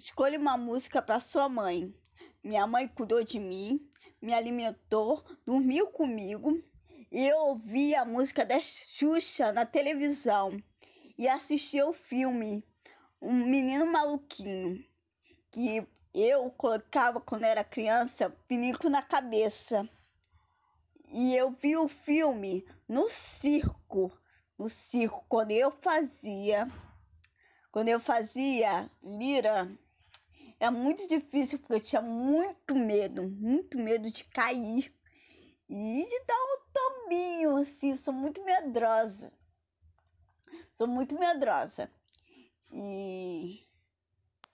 escolha uma música para sua mãe. Minha mãe cuidou de mim, me alimentou, dormiu comigo. Eu ouvi a música da Xuxa na televisão e assisti o filme Um Menino Maluquinho, que eu colocava quando era criança pinico na cabeça. E eu vi o filme no circo, no circo, quando eu fazia, quando eu fazia lira, era muito difícil porque eu tinha muito medo, muito medo de cair e de dar um tombinho, assim, sou muito medrosa. Sou muito medrosa. E